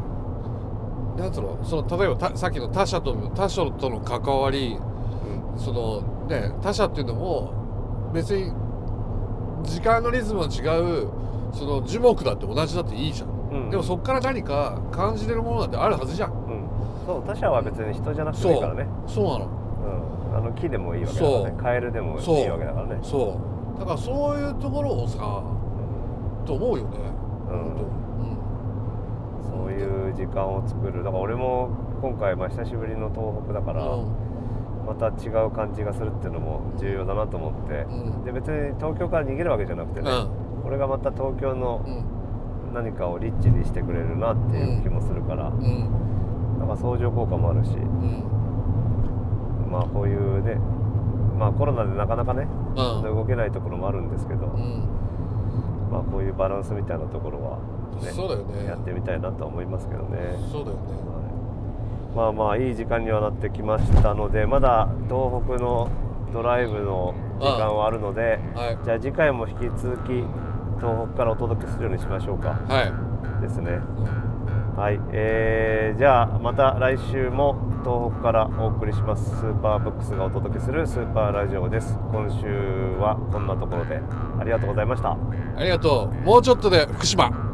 なんつうの？その例えばたさっきの他者との他者との関わりうん。そのね他者っていうのも別に時間のリズムの違うその樹木だって同じだっていいじゃん、うん。でもそっから何か感じれるものなんてあるはずじゃん。うん。そう他者は別に人じゃなくていいからね。そう。なのうんあの木でもいいわけだからね。カエルでもいいわけだからね。そう。だからそういうところをさと思うよね。うん。本そういう時間を作る。だから俺も今回まあ久しぶりの東北だから、また違う感じがするっていうのも重要だなと思って、うん。で別に東京から逃げるわけじゃなくてね、これがまた東京のうん。何かをリッチにしてくれるなっていう気もするから、うん。なんか相乗効果もあるし。うん。まあこういうねまあコロナでなかなかね、うん。動けないところもあるんですけど、うん。まあこういうバランスみたいなところは、ね、そうだよね。やってみたいなとは思いますけどね。そうだよね。まあまあいい時間にはなってきましたのでまだ東北のドライブの時間はあるので、はい。じゃあ次回も引き続き東北からお届けするようにしましょうか。はい。ですね。うん。はい、えーじゃあまた来週も東北からお送りしますスーパーブックスがお届けするスーパーラジオです。今週はこんなところで。ありがとうございました。ありがとう。もうちょっとで福島